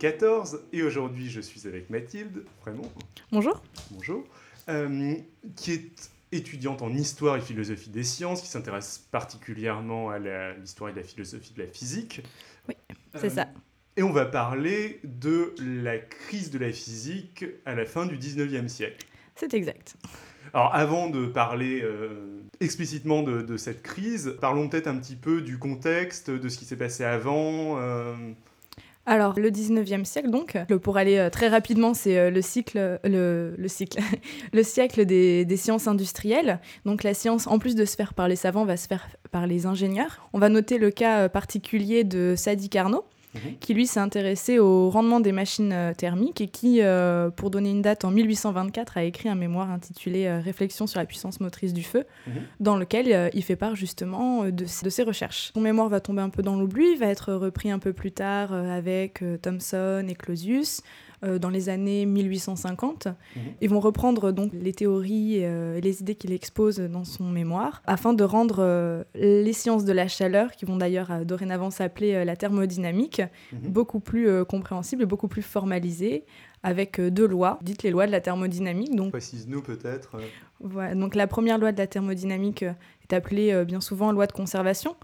2014 et aujourd'hui je suis avec Mathilde, vraiment. Bonjour. Bonjour. Euh, qui est étudiante en histoire et philosophie des sciences, qui s'intéresse particulièrement à l'histoire et la philosophie de la physique. Oui, c'est Euh, ça. Et on va parler de la crise de la physique à la fin du 19e siècle. C'est exact. Alors avant de parler euh, explicitement de, de cette crise, parlons peut-être un petit peu du contexte, de ce qui s'est passé avant. Alors, le 19e siècle, donc, pour aller euh, très rapidement, c'est euh, le cycle, le, le cycle, le siècle des, des sciences industrielles. Donc, la science, en plus de se faire par les savants, va se faire par les ingénieurs. On va noter le cas euh, particulier de Sadi Carnot, Mhm. qui lui s'est intéressé au rendement des machines euh, thermiques et qui, euh, pour donner une date, en 1824, a écrit un mémoire intitulé euh, Réflexion sur la puissance motrice du feu, Mhm. dans lequel euh, il fait part justement de, de ses recherches. Son mémoire va tomber un peu dans l'oubli, va être repris un peu plus tard avec Thomson et Clausius. Euh, dans les années 1850, Mhm. ils vont reprendre donc les théories euh, et les idées qu'il expose dans son mémoire afin de rendre euh, les sciences de la chaleur, qui vont d'ailleurs dorénavant s'appeler la thermodynamique, Mhm. beaucoup plus compréhensibles et beaucoup plus formalisées, avec deux lois, dites les lois de la thermodynamique. Donc, Précise-nous peut-être. voilà, donc la première loi de la thermodynamique est appelée bien souvent loi de conservation.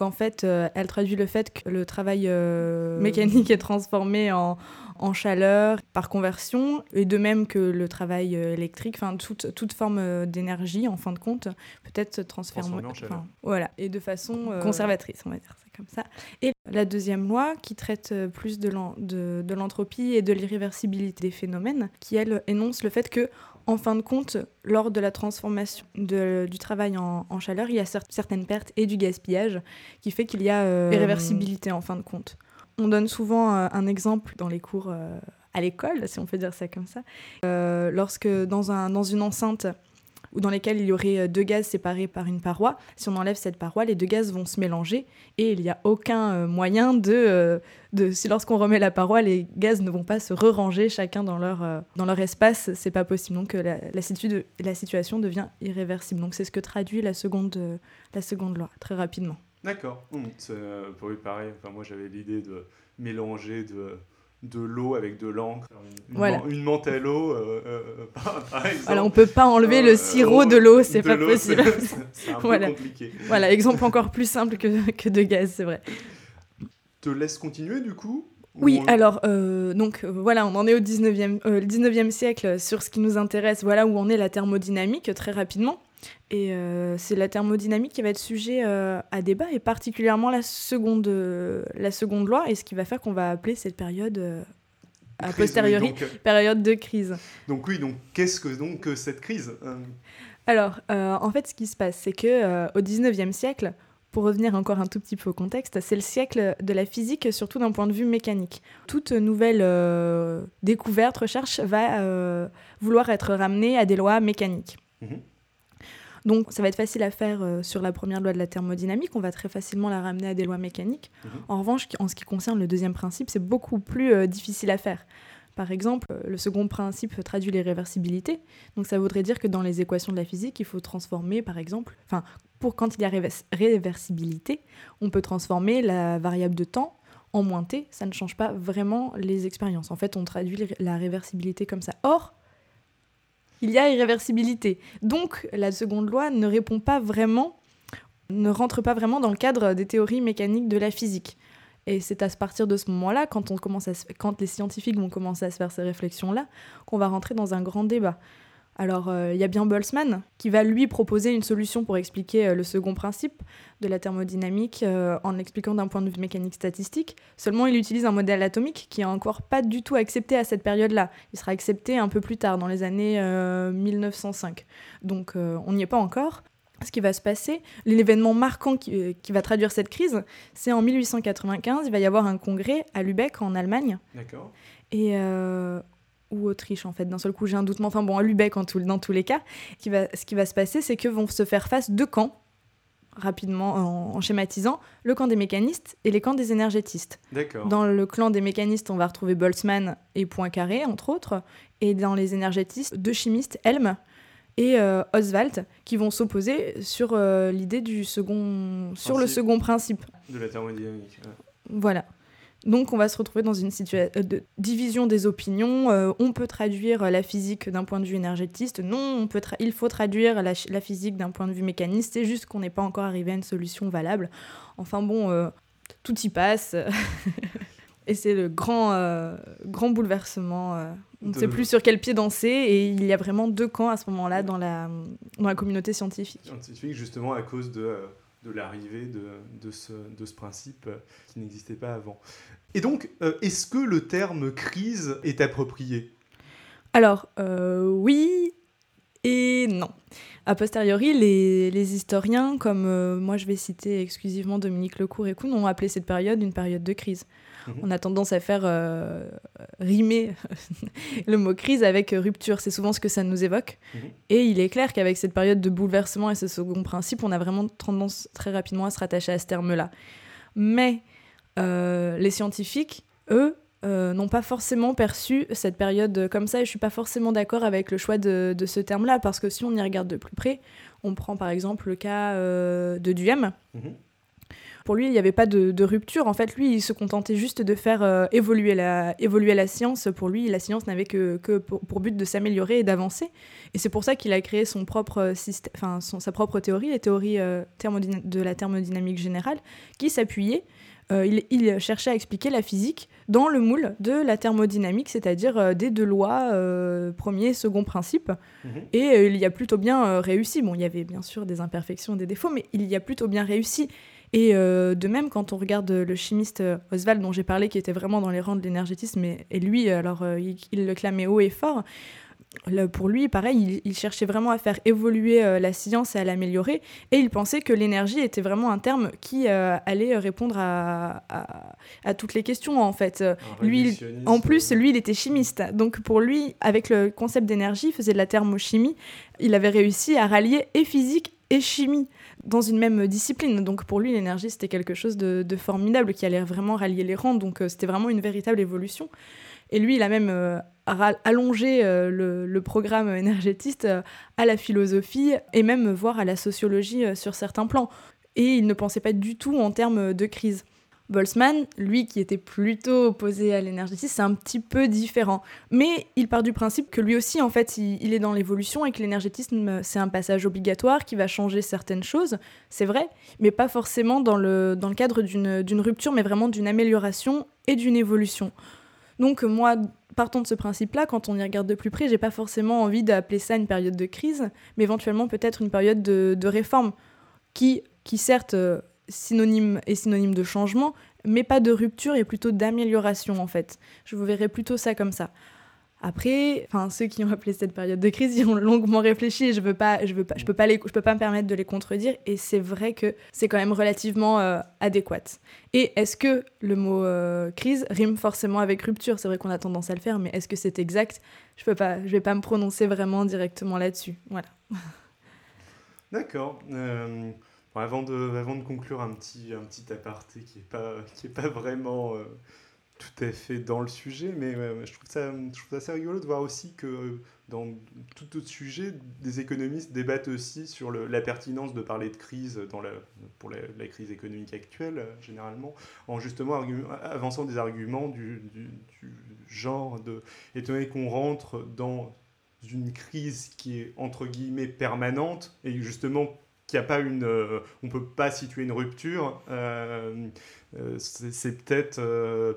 En fait, euh, elle traduit le fait que le travail euh, mécanique est transformé en, en chaleur par conversion, et de même que le travail euh, électrique, enfin toute, toute forme d'énergie, en fin de compte, peut être transformée en chaleur. voilà, et de façon euh, conservatrice, on va dire ça comme ça. Et la deuxième loi, qui traite plus de l'en- de de l'entropie et de l'irréversibilité des phénomènes, qui elle énonce le fait que en fin de compte, lors de la transformation de- du travail en, en chaleur, il y a cer- certaines pertes et du gaspillage qui fait qu'il y a euh, irréversibilité en fin de compte. On donne souvent euh, un exemple dans les cours euh, à l'école, si on peut dire ça comme ça. Euh, lorsque dans, un, dans une enceinte ou dans lesquelles il y aurait euh, deux gaz séparés par une paroi, si on enlève cette paroi, les deux gaz vont se mélanger et il n'y a aucun euh, moyen de, euh, de si lorsqu'on remet la paroi, les gaz ne vont pas se re-ranger chacun dans leur, dans leur espace, c'est pas possible. Donc la, la, situ- la situation devient irréversible. Donc c'est ce que traduit la seconde, la seconde loi, très rapidement. D'accord. C'est, euh, pour lui, pareil. Enfin, moi, j'avais l'idée de mélanger de, de l'eau avec de l'encre. Une, Voilà. man- une menthe à l'eau, euh, euh, par, par exemple. Voilà, on peut pas enlever le Euh, sirop de l'eau, c'est pas possible. C'est un Voilà. peu compliqué. voilà, exemple encore plus simple que, que de gaz, c'est vrai. Te laisse continuer, du coup Oui, Ou on- alors, euh, donc euh, voilà, on en est au 19e, euh, le 19e siècle sur ce qui nous intéresse, voilà où en est la thermodynamique très rapidement. Et euh, c'est la thermodynamique qui va être sujet euh, à débat, et particulièrement la seconde, euh, la seconde loi, et ce qui va faire qu'on va appeler cette période, a posteriori, donc, période de crise. donc oui, donc qu'est-ce que donc cette crise Alors, en fait, ce qui se passe, c'est que au 19e siècle, pour revenir encore un tout petit peu au contexte, c'est le siècle de la physique, surtout d'un point de vue mécanique. Toute nouvelle découverte, recherche va vouloir être ramenée à des lois mécaniques. Mhm. Donc, ça va être facile à faire euh, sur la première loi de la thermodynamique. On va très facilement la ramener à des lois mécaniques. Mhm. En revanche, en ce qui concerne le deuxième principe, c'est beaucoup plus euh, difficile à faire. Par exemple, euh, le second principe traduit les réversibilités. Donc ça voudrait dire que dans les équations de la physique, il faut transformer, par exemple, enfin, pour quand il y a révers- réversibilité, on peut transformer la variable de temps en moins t. Ça ne change pas vraiment les expériences. En fait, on traduit la réversibilité comme ça. Or, il y a irréversibilité. Donc la seconde loi ne répond pas vraiment, ne rentre pas vraiment dans le cadre des théories mécaniques de la physique. Et c'est à partir de ce moment-là, quand, on commence à quand les scientifiques vont commencer à se faire ces réflexions-là, qu'on va rentrer dans un grand débat. Alors, euh, il y a bien Boltzmann qui va lui proposer une solution pour expliquer euh, le second principe de la thermodynamique euh, en l'expliquant d'un point de vue mécanique statistique. Seulement, il utilise un modèle atomique qui est encore pas du tout accepté à cette période-là. Il sera accepté un peu plus tard, dans les années euh, 1905. Donc, on n'y est pas encore. Ce qui va se passer, l'événement marquant qui, qui va traduire cette crise, c'est en 1895, il va y avoir un congrès à Lübeck en Allemagne. D'accord. Et ou Autriche en fait. D'un seul coup, j'ai un doute. Mais enfin bon, à Lübeck en tout- dans tous les cas, qui va, ce qui va se passer, c'est que vont se faire face deux camps rapidement en, en schématisant le camp des mécanistes et les camps des énergétistes. D'accord. Dans le clan des mécanistes, on va retrouver Boltzmann et Poincaré, entre autres, et dans les énergétistes, deux chimistes, Helm et euh, Oswald, qui vont s'opposer sur euh, l'idée du second, sur le Principe. second principe. De la thermodynamique. ouais. Voilà. Donc on va se retrouver dans une situation de division des opinions. on peut traduire la physique d'un point de vue énergétiste. Non, on peut il faut traduire la, la physique d'un point de vue mécaniste. C'est juste qu'on n'est pas encore arrivé à une solution valable. Enfin bon, tout y passe. Et c'est le grand, euh, grand bouleversement. Euh. On ne sait plus sur quel pied danser et il y a vraiment deux camps à ce moment-là dans la, dans la communauté scientifique. Scientifique, justement à cause de, de l'arrivée de, ce, principe euh, qui n'existait pas avant. Et donc, est-ce que le terme crise est approprié? Alors, oui et non. A posteriori, les, les historiens, comme moi je vais citer exclusivement Dominique Lecourt et Kuhn, ont appelé cette période une période de crise. Mhm. On a tendance à faire euh, rimer le mot crise avec rupture. C'est souvent ce que ça nous évoque. Mhm. Et il est clair qu'avec cette période de bouleversement et ce second principe, on a vraiment tendance très rapidement à se rattacher à ce terme-là. Mais euh, les scientifiques, eux, euh, n'ont pas forcément perçu cette période comme ça et je suis pas forcément d'accord avec le choix de, ce terme-là parce que si on y regarde de plus près, on prend par exemple le cas de Duhem. Mhm. Pour lui, il n'y avait pas de, rupture. En fait, lui, il se contentait juste de faire euh, évoluer, la, évoluer la science. Pour lui, la science n'avait que, que pour, but de s'améliorer et d'avancer. Et c'est pour ça qu'il a créé son propre système, enfin, sa propre théorie, les théories euh, de la thermodynamique générale, qui s'appuyait euh, il, cherchait à expliquer la physique dans le moule de la thermodynamique, c'est-à-dire des deux lois, premier, second principe. Mhm. Et il y a plutôt bien réussi. Bon, il y avait bien sûr des imperfections, des défauts, mais il y a plutôt bien réussi. Et euh, de même, quand on regarde le chimiste euh, Oswald dont j'ai parlé, qui était vraiment dans les rangs de l'énergétisme, et, lui, alors euh, il, le clamait haut et fort, pour lui, pareil, il, cherchait vraiment à faire évoluer la science et à l'améliorer, et il pensait que l'énergie était vraiment un terme qui allait répondre à, à, toutes les questions, en fait. Lui, en plus, lui, il était chimiste, donc pour lui, avec le concept d'énergie, il faisait de la thermochimie, il avait réussi à rallier et physique et chimie dans une même discipline. Donc pour lui, l'énergie, c'était quelque chose de, formidable qui allait vraiment rallier les rangs. Donc euh, c'était vraiment une véritable évolution. Et lui, il a même euh, allongé euh, le, programme énergétiste à la philosophie et même voire à la sociologie sur certains plans. Et il ne pensait pas du tout en termes de crise. Boltzmann, lui qui était plutôt opposé à l'énergétisme, c'est un petit peu différent. Mais il part du principe que lui aussi, en fait, il, est dans l'évolution et que l'énergétisme, c'est un passage obligatoire qui va changer certaines choses, c'est vrai, mais pas forcément dans le, dans le cadre d'une rupture, mais vraiment d'une amélioration et d'une évolution. Donc moi, partant de ce principe-là, quand on y regarde de plus près, j'ai pas forcément envie d'appeler ça une période de crise, mais éventuellement peut-être une période de, de réforme qui, qui certes synonyme et synonyme de changement, mais pas de rupture et plutôt d'amélioration en fait. Je vous verrai plutôt ça comme ça. Après, enfin ceux qui ont appelé cette période de crise, ils ont longuement réfléchi. je veux pas, je veux pas, je peux pas les, je peux pas me permettre de les contredire. Et c'est vrai que c'est quand même relativement euh, adéquat. Et est-ce que le mot euh, crise rime forcément avec rupture? C'est vrai qu'on a tendance à le faire, mais est-ce que c'est exact? Je peux pas, je vais pas me prononcer vraiment directement là-dessus. Voilà. D'accord. Euh, avant, de, avant de conclure un petit, un petit aparté qui n'est pas, pas vraiment euh, tout à fait dans le sujet, mais je, trouve ça, je trouve ça assez rigolo de voir aussi que euh, dans tout autre sujet, des économistes débattent aussi sur le, la pertinence de parler de crise dans la, pour la, crise économique actuelle, euh, généralement, en justement avançant des arguments du, du, du genre de, étant donné qu'on rentre dans une crise qui est entre guillemets permanente et justement qu'il n'y a pas une, euh, on peut pas situer une rupture, euh, euh, c'est peut-être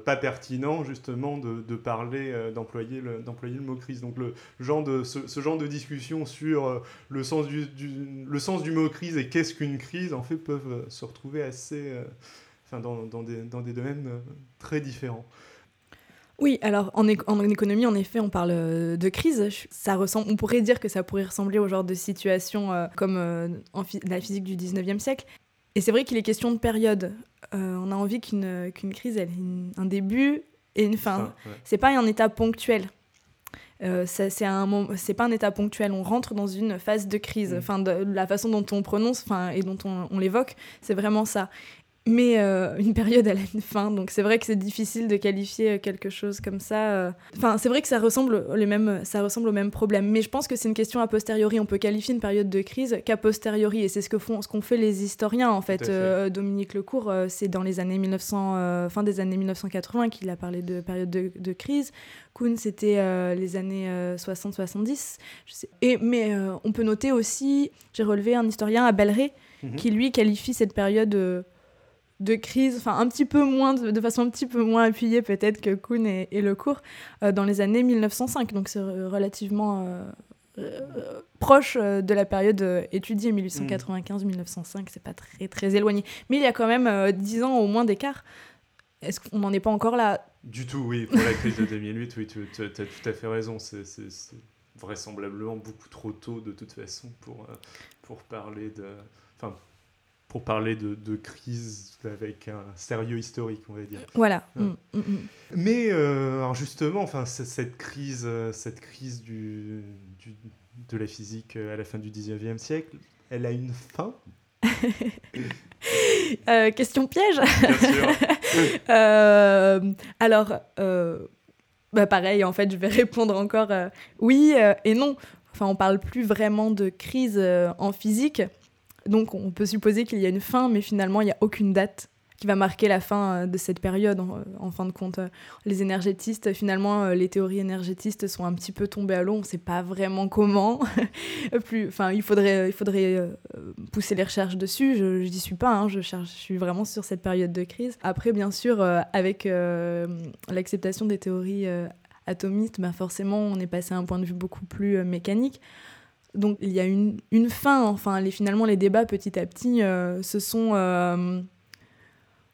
pas pertinent justement de, parler, d'employer le, le mot crise. Donc ce, genre de discussion sur le sens du, mot crise et qu'est-ce qu'une crise, en fait, peuvent se retrouver assez, enfin, dans des domaines très différents. Oui, alors en, économie, en effet, on parle euh, de crise. Ça ressemble, on pourrait dire que ça pourrait ressembler au genre de situation euh, comme euh, en la physique du 19e siècle. Et c'est vrai qu'il est question de période. on a envie qu'une crise ait un début et une fin. C'est pas un état ponctuel. c'est c'est pas un état ponctuel. On rentre dans une phase de crise. Mm. Enfin, de, la façon dont on prononce, enfin, et dont on, on l'évoque, c'est vraiment ça. Mais euh, une période elle a une fin donc c'est vrai que c'est difficile de qualifier quelque chose comme ça euh. enfin c'est vrai que ça ressemble les mêmes ça ressemble au même problème mais je pense que c'est une question a posteriori on peut qualifier une période de crise qu'a posteriori et c'est ce que font ce qu'ont fait les historiens en fait, fait. Dominique Lecourt c'est dans les années 1900 fin des années 1980 qu'il a parlé de période de, de crise Kuhn c'était les années 60-70 et mais on peut noter aussi j'ai relevé un historien à Belleret mhm. qui lui qualifie cette période de crise, enfin un petit peu moins, de, façon un petit peu moins appuyée peut-être que Kuhn et, Le Cours, euh, dans les années 1905. Donc c'est relativement euh, euh, proche de la période étudiée, 1895-1905, c'est pas très très éloigné. Mais il y a quand même 10 ans au moins d'écart. Est-ce qu'on n'en est pas encore là? Du tout, oui. Pour la crise de 2008, oui, tu as tout à fait raison. C'est vraisemblablement beaucoup trop tôt de toute façon pour, pour parler de... Enfin, pour parler de, de, crise avec un sérieux historique, on va dire. Voilà. Mm, mm, mm. Mais euh, alors justement, enfin, cette crise, euh, cette crise du, du, de la physique euh, à la fin du 19e siècle, elle a une fin Question piège Bien sûr. alors, bah pareil, en fait, je vais répondre encore oui et non. Enfin, on parle plus vraiment de crise en physique donc on peut supposer qu'il y a une fin, mais finalement il n'y a aucune date qui va marquer la fin euh, de cette période. En, fin de compte, les énergétistes, finalement, euh, les théories énergétistes sont un petit peu tombées à l'eau. On ne sait pas vraiment comment. Plus, il faudrait, il faudrait euh, pousser les recherches dessus. Je n'y suis pas. Hein. je cherche, je suis vraiment sur cette période de crise. Après, bien sûr, avec l'acceptation des théories atomistes, ben forcément, on est passé à un point de vue beaucoup plus mécanique. Donc il y a une, une fin, enfin les, finalement les débats petit à petit euh, se sont... Euh,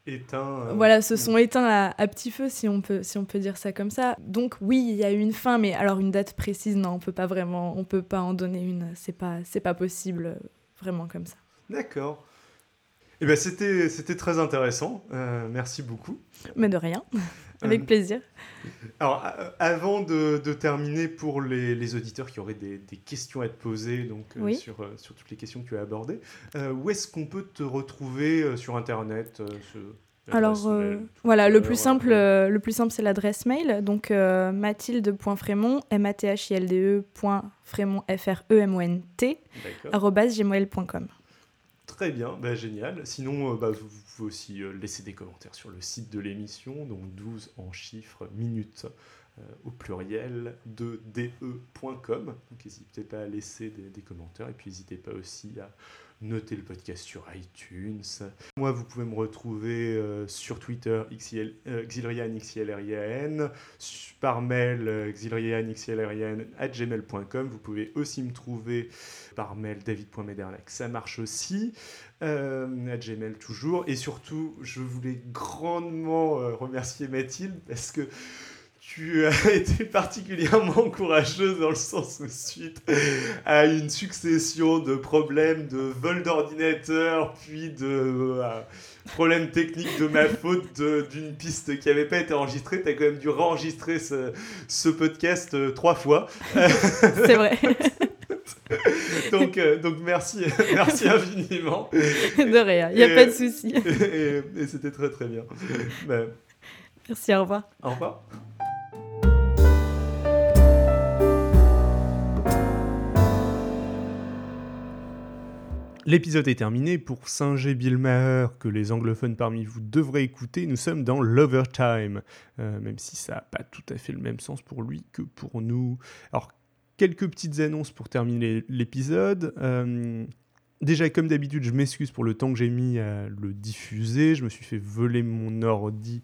éteints. Euh, voilà, se sont éteints à, petit feu, si on, peut, si on peut dire ça comme ça. Donc oui, il y a eu une fin, mais alors une date précise, non, on peut pas vraiment, on peut pas en donner une, c'est pas, c'est pas possible vraiment comme ça. D'accord. Eh ben, c'était, c'était très intéressant. merci beaucoup. Mais de rien. Avec plaisir. Alors, avant de, terminer, pour les, auditeurs qui auraient des, questions à te poser donc, euh, sur, euh, sur toutes les questions que tu as abordées, euh, où est-ce qu'on peut te retrouver sur Internet alors voilà, le plus, simple, le plus simple, c'est l'adresse mail. Donc mathilde.frémont, m a t h i l d e Frémont, f r e m o n t gmail.com. Très bien, bah, génial. Sinon, bah, vous pouvez aussi euh, laisser des commentaires sur le site de l'émission, donc 12 en chiffres minutes euh, au pluriel de de.com. Donc n'hésitez pas à laisser des, commentaires et puis n'hésitez pas aussi à noter le podcast sur iTunes. Moi, vous pouvez me retrouver euh, sur Twitter, XIL, Xilrian, XILRIAN, par mail, Xilrian, XILRIAN, at gmail.com. Vous pouvez aussi me trouver par mail, david.mederlac, ça marche aussi euh, à Gmail toujours. Et surtout, je voulais grandement euh, remercier Mathilde parce que tu as été particulièrement courageuse dans le sens où suite à une succession de problèmes de vol d'ordinateur, puis de euh, problèmes techniques de ma faute d'une piste qui n'avait pas été enregistrée, tu as quand même dû réenregistrer ce, ce podcast euh, trois fois. C'est vrai. donc, euh, donc merci, merci infiniment. De rien, il n'y a pas de souci. Et, c'était très très bien. Ben, merci, au revoir. Au revoir. L'épisode est terminé. Pour Singer Bill Maher, que les anglophones parmi vous devraient écouter, nous sommes dans l'overtime, euh, même si ça n'a pas tout à fait le même sens pour lui que pour nous. Alors, quelques petites annonces pour terminer l'épisode. Euh, déjà, comme d'habitude, je m'excuse pour le temps que j'ai mis à le diffuser. Je me suis fait voler mon ordi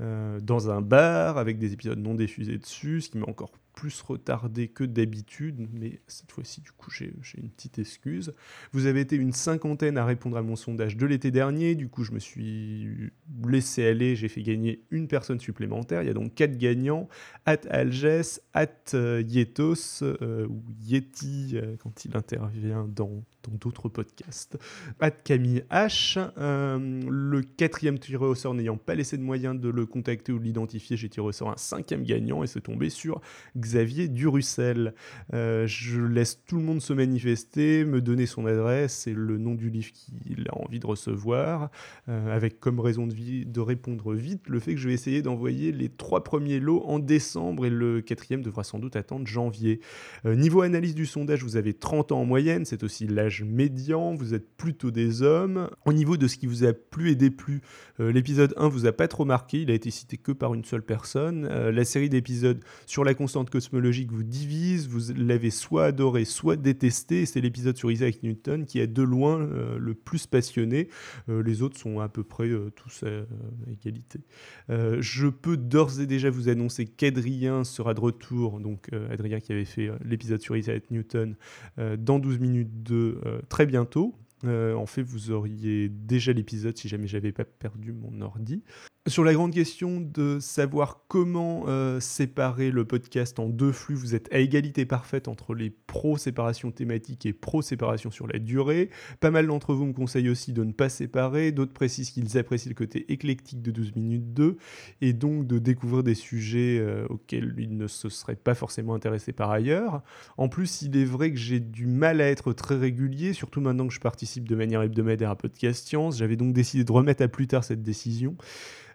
euh, dans un bar avec des épisodes non diffusés dessus, ce qui m'a encore plus retardé que d'habitude, mais cette fois-ci, du coup, j'ai une petite excuse. Vous avez été une cinquantaine à répondre à mon sondage de l'été dernier, du coup, je me suis laissé aller, j'ai fait gagner une personne supplémentaire. Il y a donc quatre gagnants at Alges, at euh, Yetos, euh, ou Yeti euh, quand il intervient dans d'autres podcasts, at Camille H. le quatrième tiré au sort n'ayant pas laissé de moyen de le contacter ou de l'identifier, j'ai tiré au sort un cinquième gagnant et c'est tombé sur Xavier Durussel. Euh, je laisse tout le monde se manifester, me donner son adresse et le nom du livre qu'il a envie de recevoir, euh, avec comme raison de, vie, de répondre vite le fait que je vais essayer d'envoyer les trois premiers lots en décembre et le quatrième devra sans doute attendre janvier. Euh, niveau analyse du sondage, vous avez 30 ans en moyenne, c'est aussi l'âge médian, vous êtes plutôt des hommes. Au niveau de ce qui vous a plu et déplu, l'épisode 1 vous a pas trop marqué, il a été cité que par une seule personne. la série d'épisodes sur la constante cosmologique vous divise, vous l'avez soit adoré, soit détesté. C'est l'épisode sur Isaac Newton qui est de loin euh, le plus passionné. Euh, les autres sont à peu près euh, tous à égalité. je peux d'ores et déjà vous annoncer qu'Adrien sera de retour, donc Adrien qui avait fait l'épisode sur Isaac Newton, dans 12 minutes de très bientôt. en fait, vous auriez déjà l'épisode si jamais j'avais pas perdu mon ordi. Sur la grande question de savoir comment euh, séparer le podcast en deux flux, vous êtes à égalité parfaite entre les pro-séparations thématiques et pro-séparation sur la durée. Pas mal d'entre vous me conseillent aussi de ne pas séparer, d'autres précisent qu'ils apprécient le côté éclectique de 12 minutes 2 et donc de découvrir des sujets euh, auxquels ils ne se seraient pas forcément intéressés par ailleurs. En plus, il est vrai que j'ai du mal à être très régulier, surtout maintenant que je participe de manière hebdomadaire à Podcast Science. J'avais donc décidé de remettre à plus tard cette décision.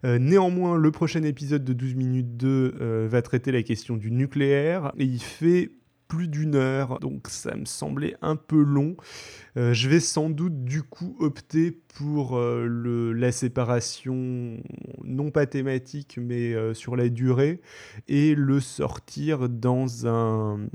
Euh, néanmoins, le prochain épisode de 12 minutes 2 euh, va traiter la question du nucléaire et il fait plus d'une heure, donc ça me semblait un peu long. Euh, je vais sans doute du coup opter pour la séparation, non pas thématique, mais sur la durée, et le sortir dans un,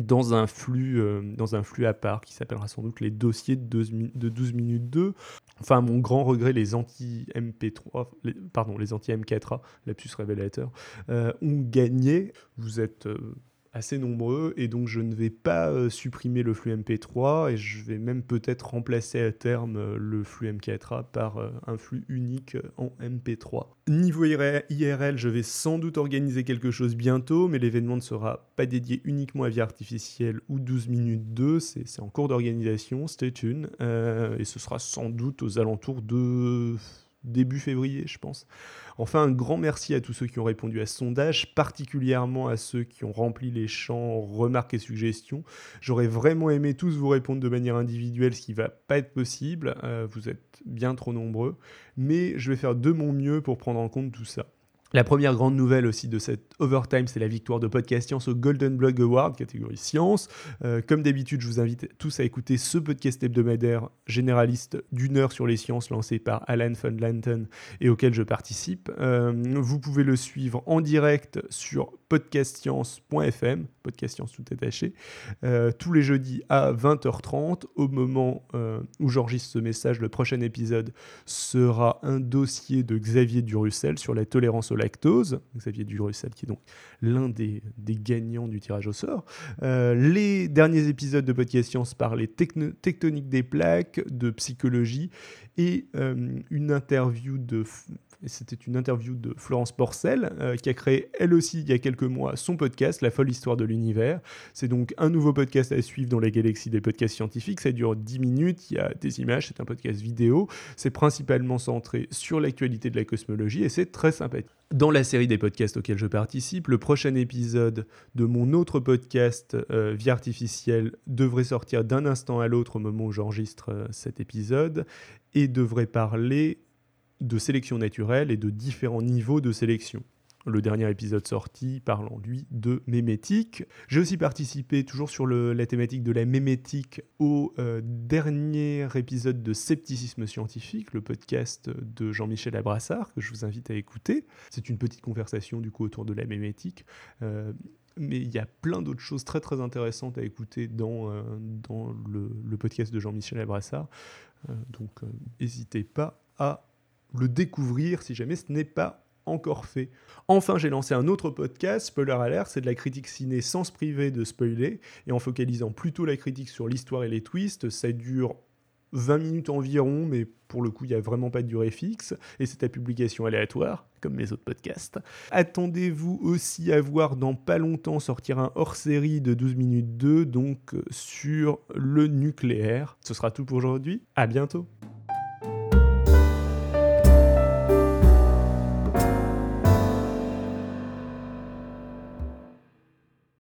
dans un flux, dans un flux à part qui s'appellera sans doute les dossiers de 12, de 12 minutes 2. Enfin, mon grand regret, les anti-MP3, pardon, les anti-M4A, lapsus révélateur, euh, ont gagné. Vous êtes euh, assez nombreux et donc je ne vais pas euh, supprimer le flux MP3 et je vais même peut-être remplacer à terme euh, le flux M4A par euh, un flux unique en MP3. Niveau IRL, je vais sans doute organiser quelque chose bientôt, mais l'événement ne sera pas dédié uniquement à vie artificielle ou 12 minutes 2, c'est en cours d'organisation, stay tuned, et ce sera sans doute aux alentours de début février, je pense. Enfin, un grand merci à tous ceux qui ont répondu à ce sondage, particulièrement à ceux qui ont rempli les champs remarques et suggestions. J'aurais vraiment aimé tous vous répondre de manière individuelle, ce qui va pas être possible. Euh, vous êtes bien trop nombreux, mais je vais faire de mon mieux pour prendre en compte tout ça. La première grande nouvelle aussi de cette overtime, c'est la victoire de Podcast Science au Golden Blog Award, catégorie science. Euh, comme d'habitude, je vous invite tous à écouter ce podcast hebdomadaire généraliste d'une heure sur les sciences lancé par Alan von Lanten et auquel je participe. Euh, vous pouvez le suivre en direct sur podcastscience.fm, podcast science tout attaché, euh, tous les jeudis à 20h30. Au moment où j'enregistre ce message, le prochain épisode sera un dossier de Xavier Durussel sur la tolérance au lactose, Xavier Durussel qui est donc l'un des, gagnants du tirage au sort. Euh, les derniers épisodes de Podcast Science parlaient tectonique des plaques, de psychologie et euh, une interview de c'était une interview de Florence Porcel, euh, qui a créé elle aussi il y a quelques mois son podcast, La folle histoire de l'univers. C'est donc un nouveau podcast à suivre dans la galaxie des podcasts scientifiques. Ça dure 10 minutes, il y a des images, c'est un podcast vidéo. C'est principalement centré sur l'actualité de la cosmologie et c'est très sympathique. Dans la série des podcasts auxquels je participe, le prochain épisode de mon autre podcast euh, Vie artificielle devrait sortir d'un instant à l'autre au moment où j'enregistre euh, cet épisode et devrait parler de sélection naturelle et de différents niveaux de sélection. Le dernier épisode sorti parlant, lui, de mémétique. J'ai aussi participé, toujours sur la thématique de la mémétique, au euh, dernier épisode de Scepticisme scientifique, le podcast de Jean-Michel Abrassard, que je vous invite à écouter. C'est une petite conversation, du coup, autour de la mémétique. Euh, mais il y a plein d'autres choses très très intéressantes à écouter dans, euh, dans le, podcast de Jean-Michel Abrassard. donc n'hésitez pas à le découvrir si jamais ce n'est pas encore fait. Enfin, j'ai lancé un autre podcast, Spoiler Alert, c'est de la critique ciné sans se priver de spoiler, et en focalisant plutôt la critique sur l'histoire et les twists. Ça dure 20 minutes environ, mais pour le coup, il n'y a vraiment pas de durée fixe, et c'est à publication aléatoire, comme mes autres podcasts. Attendez-vous aussi à voir dans pas longtemps sortir un hors-série de 12 minutes 2, donc sur le nucléaire. Ce sera tout pour aujourd'hui, à bientôt